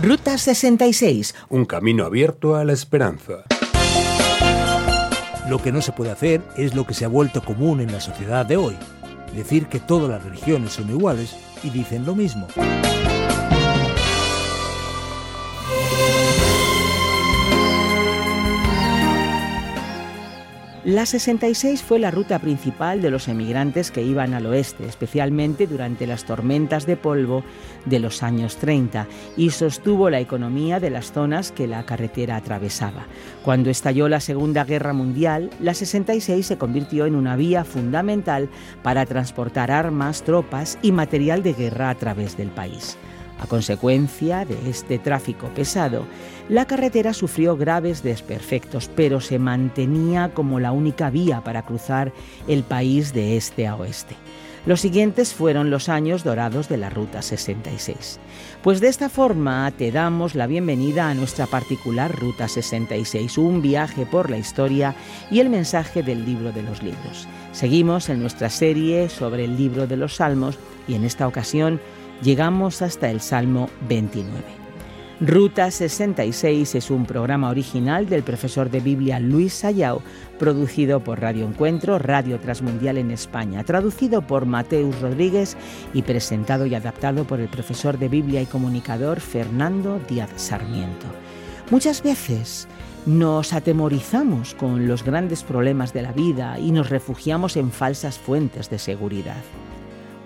Ruta 66. Un camino abierto a la esperanza. Lo que no se puede hacer es lo que se ha vuelto común en la sociedad de hoy. Decir que todas las religiones son iguales y dicen lo mismo. La 66 fue la ruta principal de los emigrantes que iban al oeste, especialmente durante las tormentas de polvo de los años 30, y sostuvo la economía de las zonas que la carretera atravesaba. Cuando estalló la Segunda Guerra Mundial, la 66 se convirtió en una vía fundamental para transportar armas, tropas y material de guerra a través del país. A consecuencia de este tráfico pesado, la carretera sufrió graves desperfectos, pero se mantenía como la única vía para cruzar el país de este a oeste. Los siguientes fueron los años dorados de la Ruta 66. Pues de esta forma te damos la bienvenida a nuestra particular Ruta 66, un viaje por la historia y el mensaje del libro de los libros. Seguimos en nuestra serie sobre el libro de los Salmos y en esta ocasión llegamos hasta el Salmo 29. Ruta 66 es un programa original del profesor de Biblia Luis Sayao, producido por Radio Encuentro, Radio Transmundial en España, traducido por Mateus Rodríguez y presentado y adaptado por el profesor de Biblia y comunicador Fernando Díaz Sarmiento. Muchas veces nos atemorizamos con los grandes problemas de la vida y nos refugiamos en falsas fuentes de seguridad.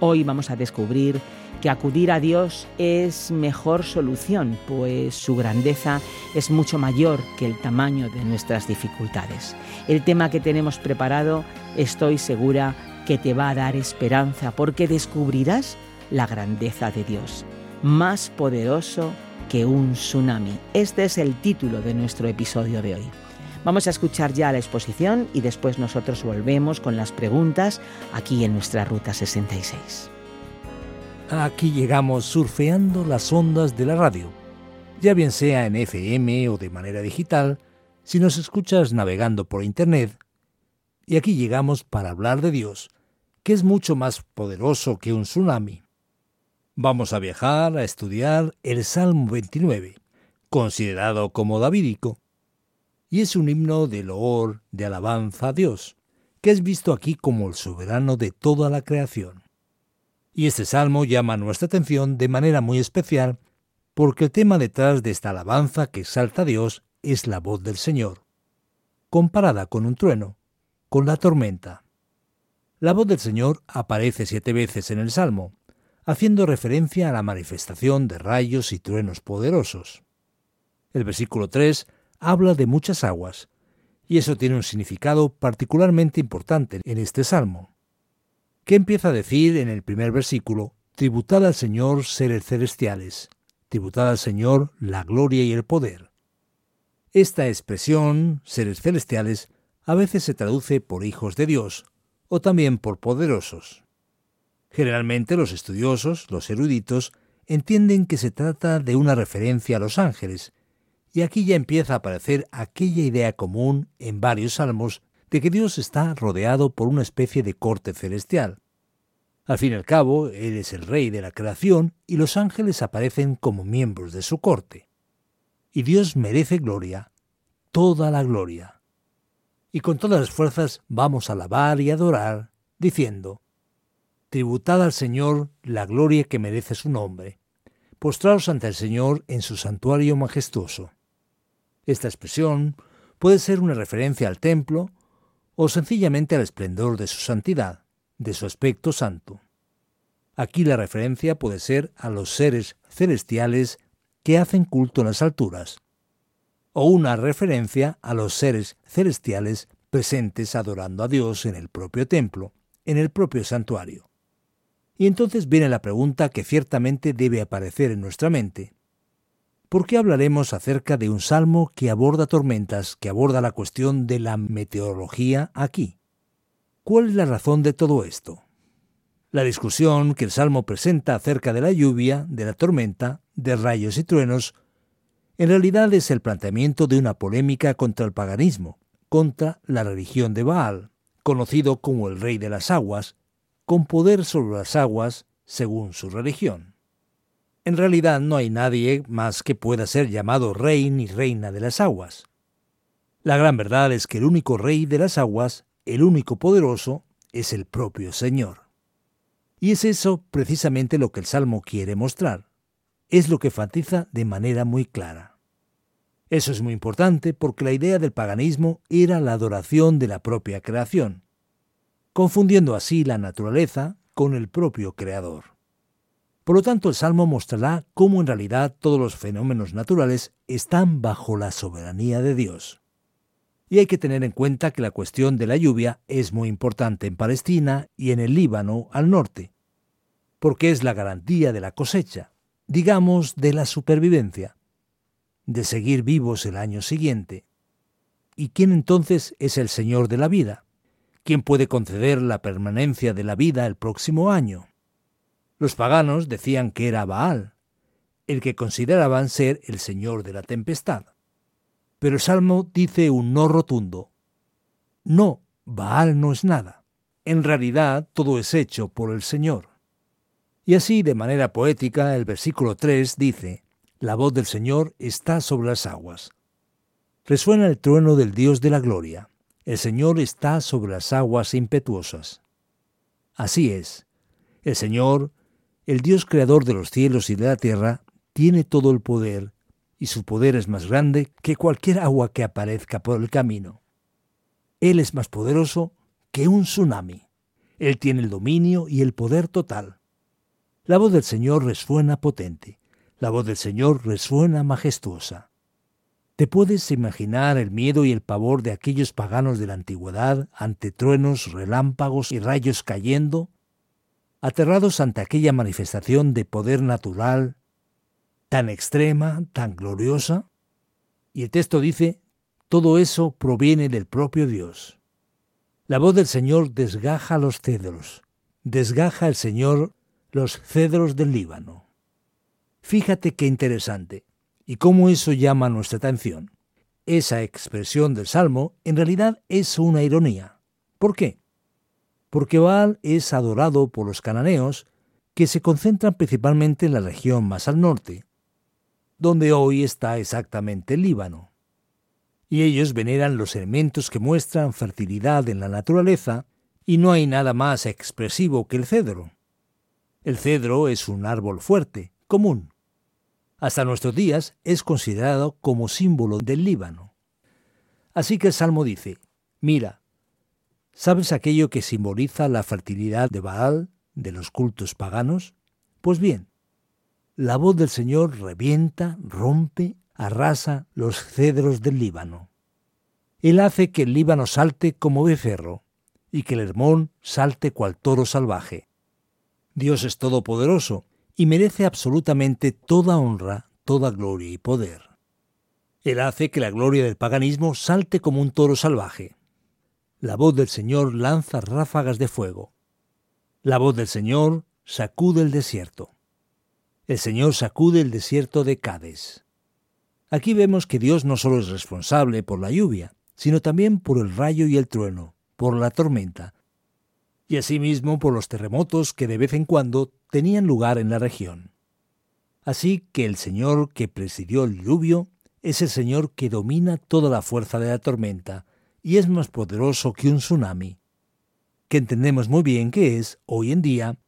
Hoy vamos a descubrir que acudir a Dios es mejor solución, pues su grandeza es mucho mayor que el tamaño de nuestras dificultades. El tema que tenemos preparado estoy segura que te va a dar esperanza porque descubrirás la grandeza de Dios, más poderoso que un tsunami. Este es el título de nuestro episodio de hoy. Vamos a escuchar ya la exposición y después nosotros volvemos con las preguntas aquí en nuestra Ruta 66. Aquí llegamos surfeando las ondas de la radio, ya bien sea en FM o de manera digital, si nos escuchas navegando por Internet. Y aquí llegamos para hablar de Dios, que es mucho más poderoso que un tsunami. Vamos a viajar a estudiar el Salmo 29, considerado como davídico, y es un himno de loor, de alabanza a Dios, que es visto aquí como el soberano de toda la creación. Y este salmo llama nuestra atención de manera muy especial porque el tema detrás de esta alabanza que exalta a Dios es la voz del Señor, comparada con un trueno, con la tormenta. La voz del Señor aparece siete veces en el Salmo, haciendo referencia a la manifestación de rayos y truenos poderosos. El versículo 3 habla de muchas aguas, y eso tiene un significado particularmente importante en este Salmo que empieza a decir en el primer versículo, tributad al Señor seres celestiales, tributad al Señor la gloria y el poder. Esta expresión, seres celestiales, a veces se traduce por hijos de Dios, o también por poderosos. Generalmente los estudiosos, los eruditos, entienden que se trata de una referencia a los ángeles, y aquí ya empieza a aparecer aquella idea común en varios salmos de que Dios está rodeado por una especie de corte celestial. Al fin y al cabo, Él es el rey de la creación y los ángeles aparecen como miembros de su corte. Y Dios merece gloria, toda la gloria. Y con todas las fuerzas vamos a alabar y adorar, diciendo, Tributad al Señor la gloria que merece su nombre, postraos ante el Señor en su santuario majestuoso. Esta expresión puede ser una referencia al templo o sencillamente al esplendor de su santidad, de su aspecto santo. Aquí la referencia puede ser a los seres celestiales que hacen culto en las alturas, o una referencia a los seres celestiales presentes adorando a Dios en el propio templo, en el propio santuario. Y entonces viene la pregunta que ciertamente debe aparecer en nuestra mente. ¿Por qué hablaremos acerca de un salmo que aborda tormentas, que aborda la cuestión de la meteorología aquí? ¿Cuál es la razón de todo esto? La discusión que el salmo presenta acerca de la lluvia, de la tormenta, de rayos y truenos, en realidad es el planteamiento de una polémica contra el paganismo, contra la religión de Baal, conocido como el rey de las aguas, con poder sobre las aguas según su religión. En realidad no hay nadie más que pueda ser llamado rey ni reina de las aguas. La gran verdad es que el único rey de las aguas, el único poderoso, es el propio Señor. Y es eso precisamente lo que el Salmo quiere mostrar. Es lo que enfatiza de manera muy clara. Eso es muy importante porque la idea del paganismo era la adoración de la propia creación, confundiendo así la naturaleza con el propio creador. Por lo tanto, el Salmo mostrará cómo en realidad todos los fenómenos naturales están bajo la soberanía de Dios. Y hay que tener en cuenta que la cuestión de la lluvia es muy importante en Palestina y en el Líbano al norte, porque es la garantía de la cosecha, digamos de la supervivencia, de seguir vivos el año siguiente. ¿Y quién entonces es el Señor de la vida? ¿Quién puede conceder la permanencia de la vida el próximo año? Los paganos decían que era Baal, el que consideraban ser el Señor de la tempestad. Pero el Salmo dice un no rotundo. No, Baal no es nada. En realidad todo es hecho por el Señor. Y así, de manera poética, el versículo 3 dice, La voz del Señor está sobre las aguas. Resuena el trueno del Dios de la gloria. El Señor está sobre las aguas impetuosas. Así es. El Señor, el Dios creador de los cielos y de la tierra, tiene todo el poder, y su poder es más grande que cualquier agua que aparezca por el camino. Él es más poderoso que un tsunami. Él tiene el dominio y el poder total. La voz del Señor resuena potente. La voz del Señor resuena majestuosa. ¿Te puedes imaginar el miedo y el pavor de aquellos paganos de la antigüedad ante truenos, relámpagos y rayos cayendo? Aterrados ante aquella manifestación de poder natural tan extrema, tan gloriosa. Y el texto dice, todo eso proviene del propio Dios. La voz del Señor desgaja los cedros, desgaja el Señor los cedros del Líbano. Fíjate qué interesante y cómo eso llama nuestra atención. Esa expresión del Salmo en realidad es una ironía. ¿Por qué? Porque Baal es adorado por los cananeos que se concentran principalmente en la región más al norte, donde hoy está exactamente el Líbano. Y ellos veneran los elementos que muestran fertilidad en la naturaleza, y no hay nada más expresivo que el cedro. El cedro es un árbol fuerte, común, hasta nuestros días es considerado como símbolo del Líbano. Así que el Salmo dice, mira, ¿sabes aquello que simboliza la fertilidad de Baal, de los cultos paganos? Pues bien, la voz del Señor revienta, rompe, arrasa los cedros del Líbano. Él hace que el Líbano salte como becerro y que el Hermón salte cual toro salvaje. Dios es todopoderoso y merece absolutamente toda honra, toda gloria y poder. Él hace que la gloria del paganismo salte como un toro salvaje. La voz del Señor lanza ráfagas de fuego. La voz del Señor sacude el desierto. El Señor sacude el desierto de Cades. Aquí vemos que Dios no solo es responsable por la lluvia, sino también por el rayo y el trueno, por la tormenta, y asimismo por los terremotos que de vez en cuando tenían lugar en la región. Así que el Señor que presidió el diluvio es el Señor que domina toda la fuerza de la tormenta y es más poderoso que un tsunami, que entendemos muy bien que es, hoy en día,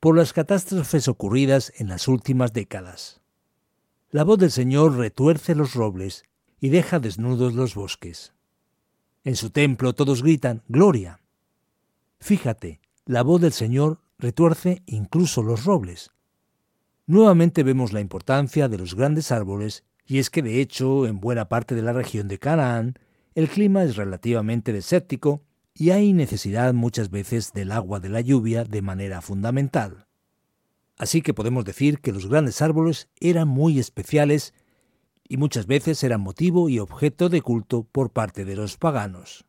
por las catástrofes ocurridas en las últimas décadas. La voz del Señor retuerce los robles y deja desnudos los bosques. En su templo todos gritan Gloria. Fíjate, la voz del Señor retuerce incluso los robles. Nuevamente vemos la importancia de los grandes árboles, y es que de hecho en buena parte de la región de Canaán el clima es relativamente desértico y hay necesidad muchas veces del agua de la lluvia de manera fundamental. Así que podemos decir que los grandes árboles eran muy especiales y muchas veces eran motivo y objeto de culto por parte de los paganos.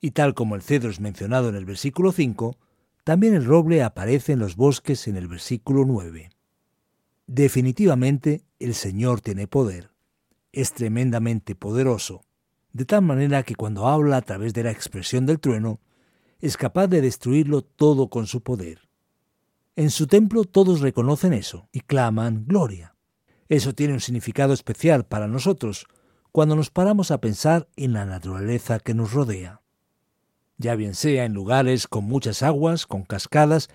Y tal como el cedro es mencionado en el versículo 5, también el roble aparece en los bosques en el versículo 9. Definitivamente el Señor tiene poder, es tremendamente poderoso, de tal manera que cuando habla a través de la expresión del trueno, es capaz de destruirlo todo con su poder. En su templo todos reconocen eso y claman gloria. Eso tiene un significado especial para nosotros cuando nos paramos a pensar en la naturaleza que nos rodea. Ya bien sea en lugares con muchas aguas, con cascadas,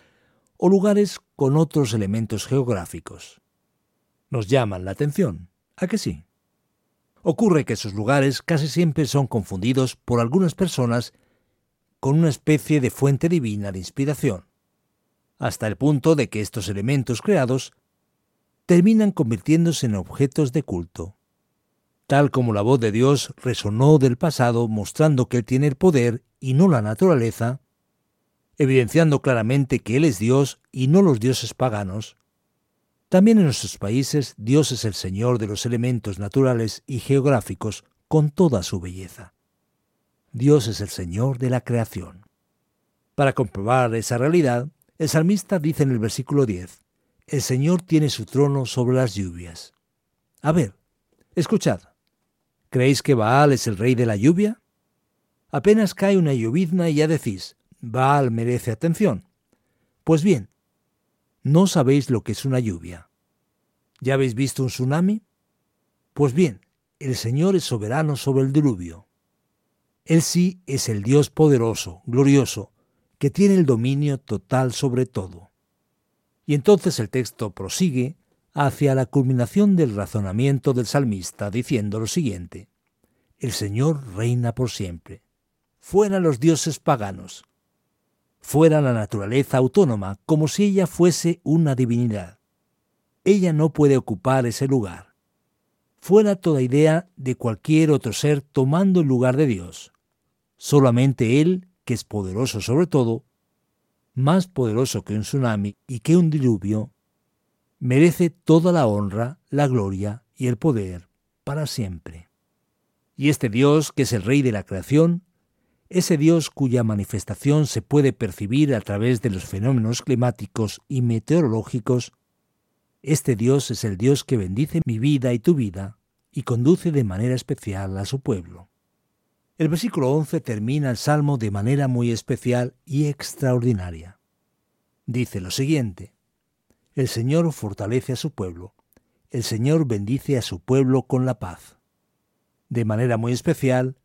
o lugares con otros elementos geográficos. Nos llaman la atención, ¿a que sí? Ocurre que esos lugares casi siempre son confundidos por algunas personas con una especie de fuente divina de inspiración, hasta el punto de que estos elementos creados terminan convirtiéndose en objetos de culto. Tal como la voz de Dios resonó del pasado mostrando que Él tiene el poder y no la naturaleza, evidenciando claramente que Él es Dios y no los dioses paganos, también en nuestros países Dios es el Señor de los elementos naturales y geográficos con toda su belleza. Dios es el Señor de la creación. Para comprobar esa realidad, el salmista dice en el versículo 10, El Señor tiene su trono sobre las lluvias. A ver, escuchad. ¿Creéis que Baal es el rey de la lluvia? Apenas cae una llovizna y ya decís, Baal merece atención. Pues bien, no sabéis lo que es una lluvia. ¿Ya habéis visto un tsunami? Pues bien, el Señor es soberano sobre el diluvio. Él sí es el Dios poderoso, glorioso, que tiene el dominio total sobre todo. Y entonces el texto prosigue hacia la culminación del razonamiento del salmista diciendo lo siguiente, El Señor reina por siempre. Fuera los dioses paganos, fuera la naturaleza autónoma, como si ella fuese una divinidad. Ella no puede ocupar ese lugar. Fuera toda idea de cualquier otro ser tomando el lugar de Dios. Solamente Él, que es poderoso sobre todo, más poderoso que un tsunami y que un diluvio, merece toda la honra, la gloria y el poder para siempre. Y este Dios, que es el Rey de la creación, ese Dios cuya manifestación se puede percibir a través de los fenómenos climáticos y meteorológicos, este Dios es el Dios que bendice mi vida y tu vida y conduce de manera especial a su pueblo. El versículo 11 termina el Salmo de manera muy especial y extraordinaria. Dice lo siguiente, El Señor fortalece a su pueblo, el Señor bendice a su pueblo con la paz. De manera muy especial,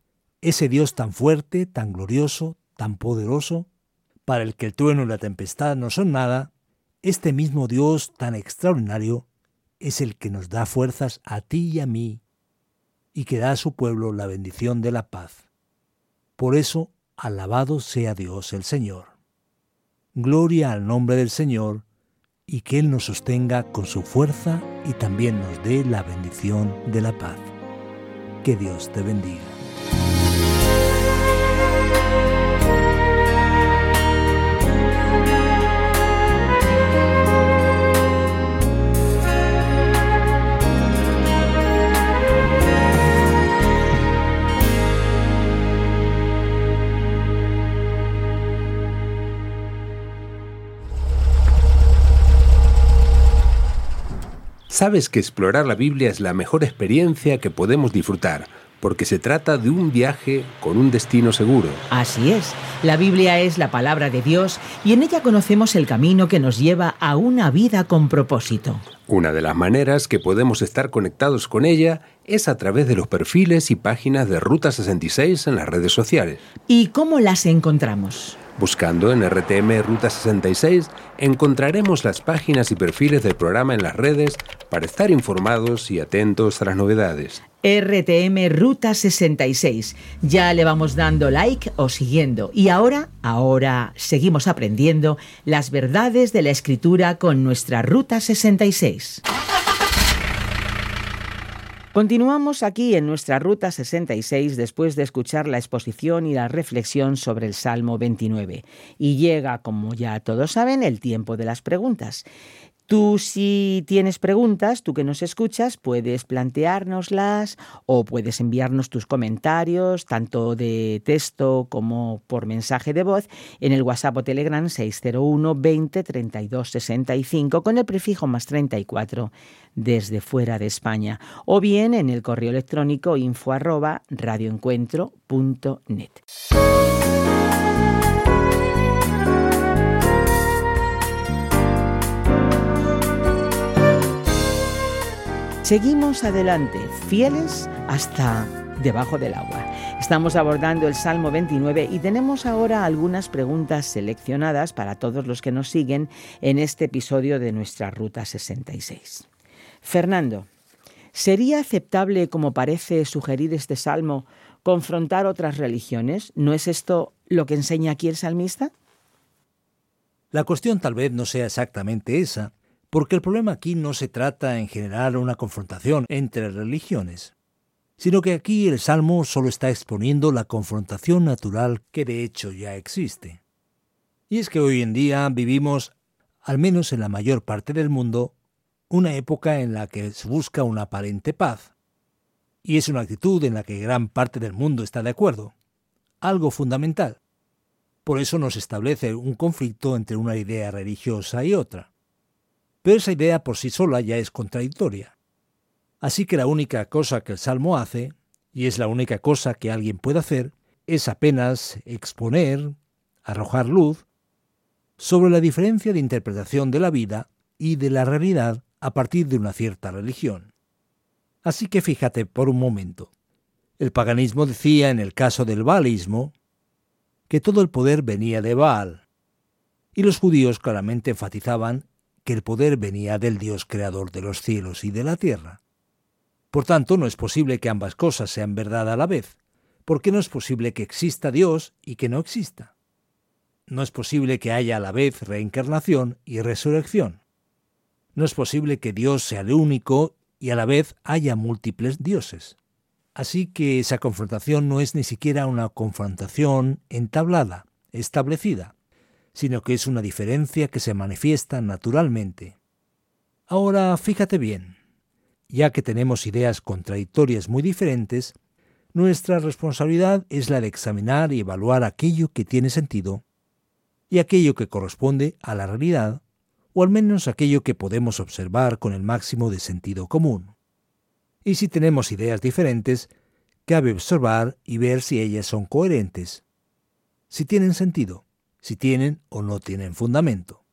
ese Dios tan fuerte, tan glorioso, tan poderoso, para el que el trueno y la tempestad no son nada, este mismo Dios tan extraordinario es el que nos da fuerzas a ti y a mí y que da a su pueblo la bendición de la paz. Por eso, alabado sea Dios el Señor. Gloria al nombre del Señor y que Él nos sostenga con su fuerza y también nos dé la bendición de la paz. Que Dios te bendiga. Sabes que explorar la Biblia es la mejor experiencia que podemos disfrutar, porque se trata de un viaje con un destino seguro. Así es, la Biblia es la palabra de Dios y en ella conocemos el camino que nos lleva a una vida con propósito. Una de las maneras que podemos estar conectados con ella es a través de los perfiles y páginas de Ruta 66 en las redes sociales. ¿Y cómo las encontramos? Buscando en RTM Ruta 66 encontraremos las páginas y perfiles del programa en las redes para estar informados y atentos a las novedades. RTM Ruta 66. Ya le vamos dando like o siguiendo. Y ahora, ahora seguimos aprendiendo las verdades de la escritura con nuestra Ruta 66. Continuamos aquí en nuestra Ruta 66 después de escuchar la exposición y la reflexión sobre el Salmo 29. Y llega, como ya todos saben, el tiempo de las preguntas. Tú si tienes preguntas, tú que nos escuchas, puedes planteárnoslas o puedes enviarnos tus comentarios, tanto de texto como por mensaje de voz, en el WhatsApp o Telegram 601 20 32 65 con el prefijo más 34 desde fuera de España o bien en el correo electrónico info arroba radioencuentro.net. Seguimos adelante, fieles hasta debajo del agua. Estamos abordando el Salmo 29 y tenemos ahora algunas preguntas seleccionadas para todos los que nos siguen en este episodio de nuestra Ruta 66. Fernando, ¿sería aceptable, como parece sugerir este Salmo, confrontar otras religiones? ¿No es esto lo que enseña aquí el salmista? La cuestión tal vez no sea exactamente esa, porque el problema aquí no se trata en generar una confrontación entre religiones, sino que aquí el Salmo solo está exponiendo la confrontación natural que de hecho ya existe. Y es que hoy en día vivimos, al menos en la mayor parte del mundo, una época en la que se busca una aparente paz. Y es una actitud en la que gran parte del mundo está de acuerdo. Algo fundamental. Por eso nos establece un conflicto entre una idea religiosa y otra. Pero esa idea por sí sola ya es contradictoria. Así que la única cosa que el Salmo hace, y es la única cosa que alguien puede hacer, es apenas exponer, arrojar luz, sobre la diferencia de interpretación de la vida y de la realidad a partir de una cierta religión. Así que fíjate por un momento. El paganismo decía en el caso del baalismo que todo el poder venía de Baal, y los judíos claramente enfatizaban que el poder venía del Dios creador de los cielos y de la tierra. Por tanto, no es posible que ambas cosas sean verdad a la vez, porque no es posible que exista Dios y que no exista. No es posible que haya a la vez reencarnación y resurrección. No es posible que Dios sea el único y a la vez haya múltiples dioses. Así que esa confrontación no es ni siquiera una confrontación entablada, establecida, sino que es una diferencia que se manifiesta naturalmente. Ahora, fíjate bien, ya que tenemos ideas contradictorias muy diferentes, nuestra responsabilidad es la de examinar y evaluar aquello que tiene sentido y aquello que corresponde a la realidad, o al menos aquello que podemos observar con el máximo de sentido común. Y si tenemos ideas diferentes, cabe observar y ver si ellas son coherentes, si tienen sentido si tienen o no tienen fundamento.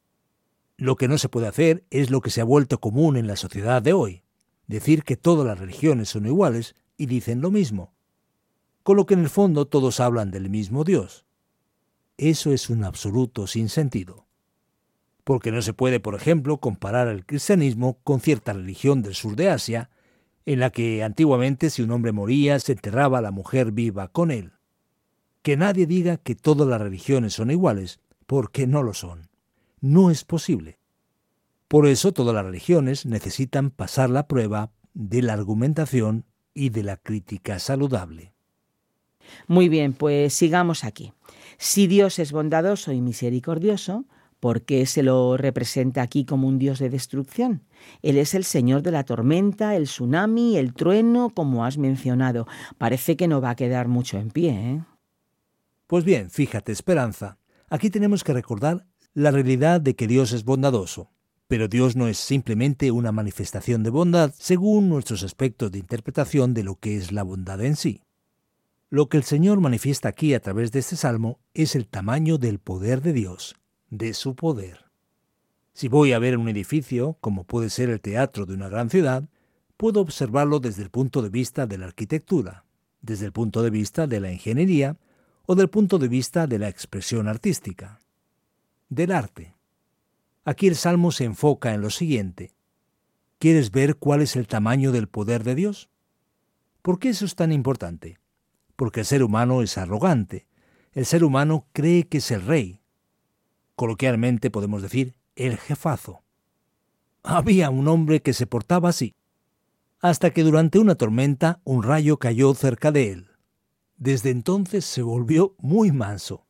Lo que no se puede hacer es lo que se ha vuelto común en la sociedad de hoy, decir que todas las religiones son iguales y dicen lo mismo, con lo que en el fondo todos hablan del mismo Dios. Eso es un absoluto sinsentido. Porque no se puede, por ejemplo, comparar el cristianismo con cierta religión del sur de Asia, en la que antiguamente si un hombre moría se enterraba la mujer viva con él que nadie diga que todas las religiones son iguales, porque no lo son. No es posible. Por eso todas las religiones necesitan pasar la prueba de la argumentación y de la crítica saludable. Muy bien, pues sigamos aquí. Si Dios es bondadoso y misericordioso, ¿por qué se lo representa aquí como un Dios de destrucción? Él es el Señor de la tormenta, el tsunami, el trueno, como has mencionado. Parece que no va a quedar mucho en pie, ¿eh? Pues bien, fíjate, Esperanza, aquí tenemos que recordar la realidad de que Dios es bondadoso. Pero Dios no es simplemente una manifestación de bondad según nuestros aspectos de interpretación de lo que es la bondad en sí. Lo que el Señor manifiesta aquí a través de este salmo es el tamaño del poder de Dios, de su poder. Si voy a ver un edificio, como puede ser el teatro de una gran ciudad, puedo observarlo desde el punto de vista de la arquitectura, desde el punto de vista de la ingeniería o del punto de vista de la expresión artística, del arte. Aquí el Salmo se enfoca en lo siguiente. ¿Quieres ver cuál es el tamaño del poder de Dios? ¿Por qué eso es tan importante? Porque el ser humano es arrogante. El ser humano cree que es el rey. Coloquialmente podemos decir el jefazo. Había un hombre que se portaba así. hasta que durante una tormenta un rayo cayó cerca de él. Desde entonces se volvió muy manso.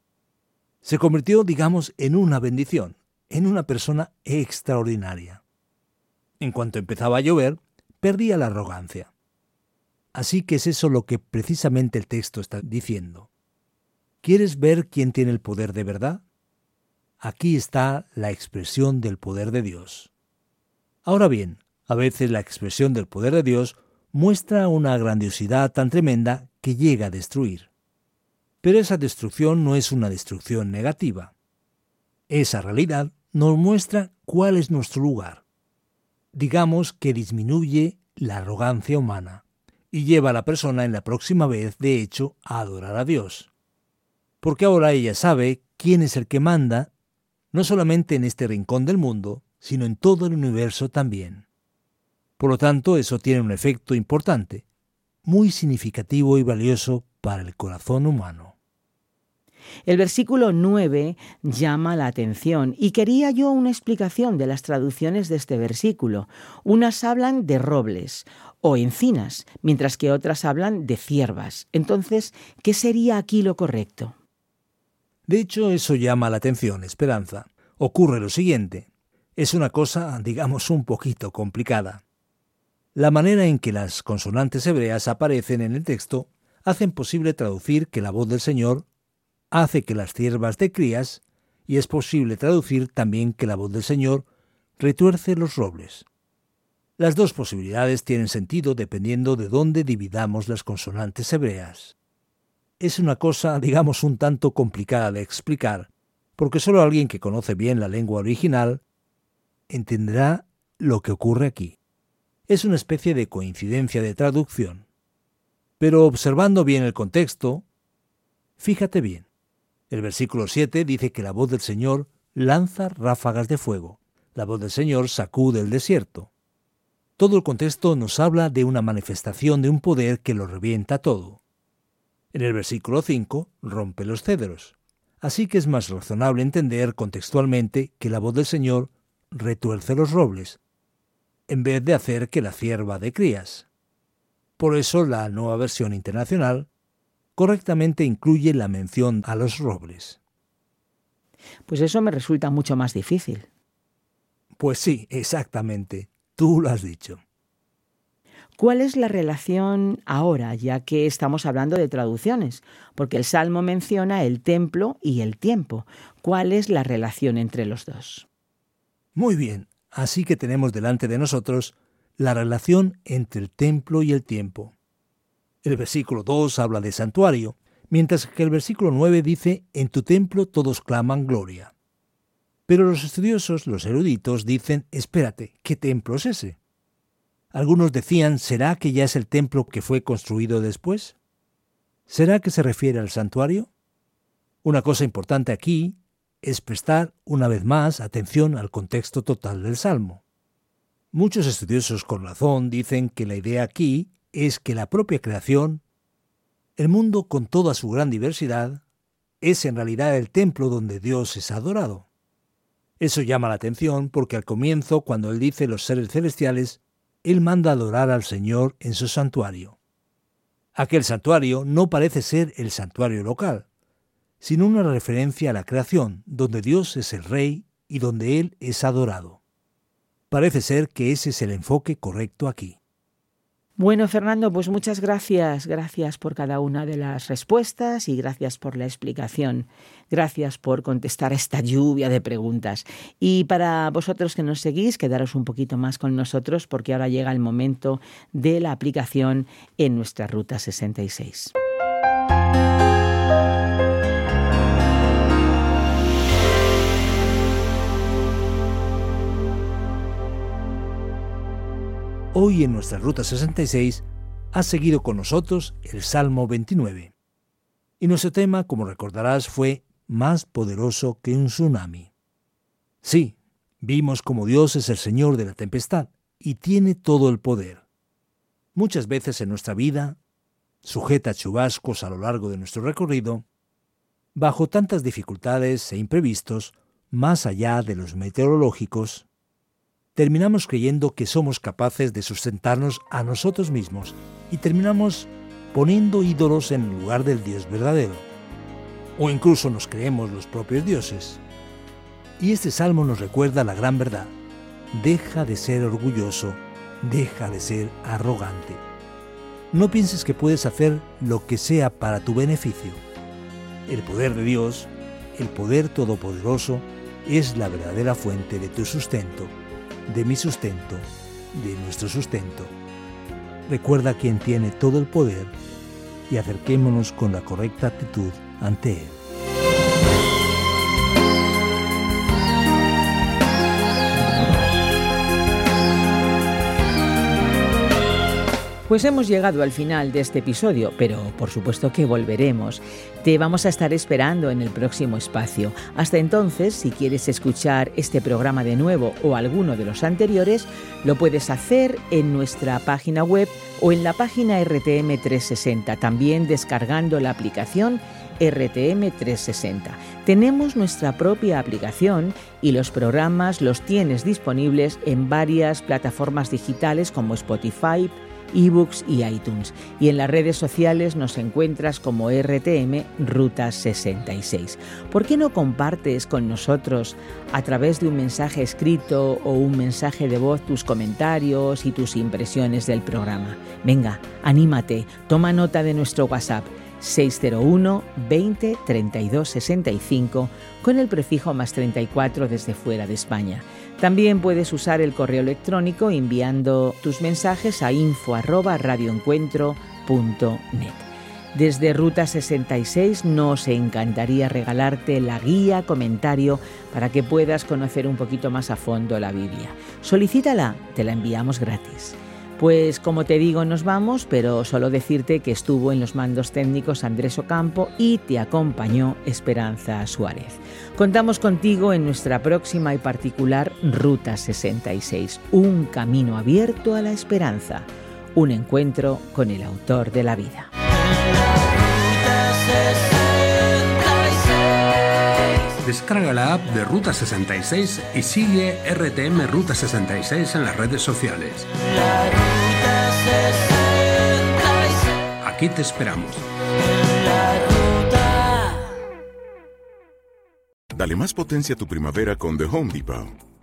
Se convirtió, digamos, en una bendición, en una persona extraordinaria. En cuanto empezaba a llover, perdía la arrogancia. Así que es eso lo que precisamente el texto está diciendo. ¿Quieres ver quién tiene el poder de verdad? Aquí está la expresión del poder de Dios. Ahora bien, a veces la expresión del poder de Dios muestra una grandiosidad tan tremenda que llega a destruir. Pero esa destrucción no es una destrucción negativa. Esa realidad nos muestra cuál es nuestro lugar. Digamos que disminuye la arrogancia humana y lleva a la persona en la próxima vez, de hecho, a adorar a Dios. Porque ahora ella sabe quién es el que manda, no solamente en este rincón del mundo, sino en todo el universo también. Por lo tanto, eso tiene un efecto importante, muy significativo y valioso para el corazón humano. El versículo 9 llama la atención y quería yo una explicación de las traducciones de este versículo. Unas hablan de robles o encinas, mientras que otras hablan de ciervas. Entonces, ¿qué sería aquí lo correcto? De hecho, eso llama la atención, Esperanza. Ocurre lo siguiente. Es una cosa, digamos, un poquito complicada. La manera en que las consonantes hebreas aparecen en el texto hacen posible traducir que la voz del Señor hace que las ciervas de crías, y es posible traducir también que la voz del Señor retuerce los robles. Las dos posibilidades tienen sentido dependiendo de dónde dividamos las consonantes hebreas. Es una cosa, digamos, un tanto complicada de explicar, porque solo alguien que conoce bien la lengua original entenderá lo que ocurre aquí. Es una especie de coincidencia de traducción. Pero observando bien el contexto, fíjate bien. El versículo 7 dice que la voz del Señor lanza ráfagas de fuego. La voz del Señor sacude el desierto. Todo el contexto nos habla de una manifestación de un poder que lo revienta todo. En el versículo 5 rompe los cedros. Así que es más razonable entender contextualmente que la voz del Señor retuerce los robles, en vez de hacer que la cierva de crías. Por eso la nueva versión internacional correctamente incluye la mención a los robles. Pues eso me resulta mucho más difícil. Pues sí, exactamente. Tú lo has dicho. ¿Cuál es la relación ahora, ya que estamos hablando de traducciones? Porque el Salmo menciona el templo y el tiempo. ¿Cuál es la relación entre los dos? Muy bien, así que tenemos delante de nosotros la relación entre el templo y el tiempo. El versículo 2 habla de santuario, mientras que el versículo 9 dice, en tu templo todos claman gloria. Pero los estudiosos, los eruditos, dicen, espérate, ¿qué templo es ese? Algunos decían, ¿será que ya es el templo que fue construido después? ¿Será que se refiere al santuario? Una cosa importante aquí es prestar una vez más atención al contexto total del Salmo. Muchos estudiosos con razón dicen que la idea aquí es que la propia creación, el mundo con toda su gran diversidad, es en realidad el templo donde Dios es adorado. Eso llama la atención porque al comienzo, cuando Él dice los seres celestiales, Él manda adorar al Señor en su santuario. Aquel santuario no parece ser el santuario local, sino una referencia a la creación, donde Dios es el Rey y donde Él es adorado. Parece ser que ese es el enfoque correcto aquí. Bueno, Fernando, pues muchas gracias. Gracias por cada una de las respuestas y gracias por la explicación. Gracias por contestar esta lluvia de preguntas. Y para vosotros que nos seguís, quedaros un poquito más con nosotros porque ahora llega el momento de la aplicación en nuestra Ruta 66. Hoy en nuestra Ruta 66 ha seguido con nosotros el Salmo 29. Y nuestro tema, como recordarás, fue más poderoso que un tsunami. Sí, vimos como Dios es el Señor de la tempestad y tiene todo el poder. Muchas veces en nuestra vida, sujeta a chubascos a lo largo de nuestro recorrido, bajo tantas dificultades e imprevistos, más allá de los meteorológicos, terminamos creyendo que somos capaces de sustentarnos a nosotros mismos y terminamos poniendo ídolos en lugar del Dios verdadero. O incluso nos creemos los propios dioses. Y este salmo nos recuerda la gran verdad. Deja de ser orgulloso, deja de ser arrogante. No pienses que puedes hacer lo que sea para tu beneficio. El poder de Dios, el poder todopoderoso, es la verdadera fuente de tu sustento, de mi sustento, de nuestro sustento. Recuerda quien tiene todo el poder y acerquémonos con la correcta actitud ante Él. Pues hemos llegado al final de este episodio, pero por supuesto que volveremos. Te vamos a estar esperando en el próximo espacio. Hasta entonces, si quieres escuchar este programa de nuevo o alguno de los anteriores, lo puedes hacer en nuestra página web o en la página RTM 360, también descargando la aplicación RTM 360. Tenemos nuestra propia aplicación y los programas los tienes disponibles en varias plataformas digitales como Spotify, ebooks y iTunes. Y en las redes sociales nos encuentras como RTM Ruta 66. ¿Por qué no compartes con nosotros a través de un mensaje escrito o un mensaje de voz tus comentarios y tus impresiones del programa? Venga, anímate, toma nota de nuestro WhatsApp 601 20 32 65 con el prefijo más 34 desde fuera de España. También puedes usar el correo electrónico enviando tus mensajes a info@radioencuentro.net. Desde Ruta 66 nos encantaría regalarte la guía comentario para que puedas conocer un poquito más a fondo la Biblia. Solicítala, te la enviamos gratis. Pues como te digo, nos vamos, pero solo decirte que estuvo en los mandos técnicos Andrés Ocampo y te acompañó Esperanza Suárez. Contamos contigo en nuestra próxima y particular Ruta 66, un camino abierto a la esperanza, un encuentro con el autor de la vida. Descarga la app de Ruta 66 y sigue RTM Ruta 66 en las redes sociales. Aquí te esperamos. Dale más potencia a tu primavera con The Home Depot.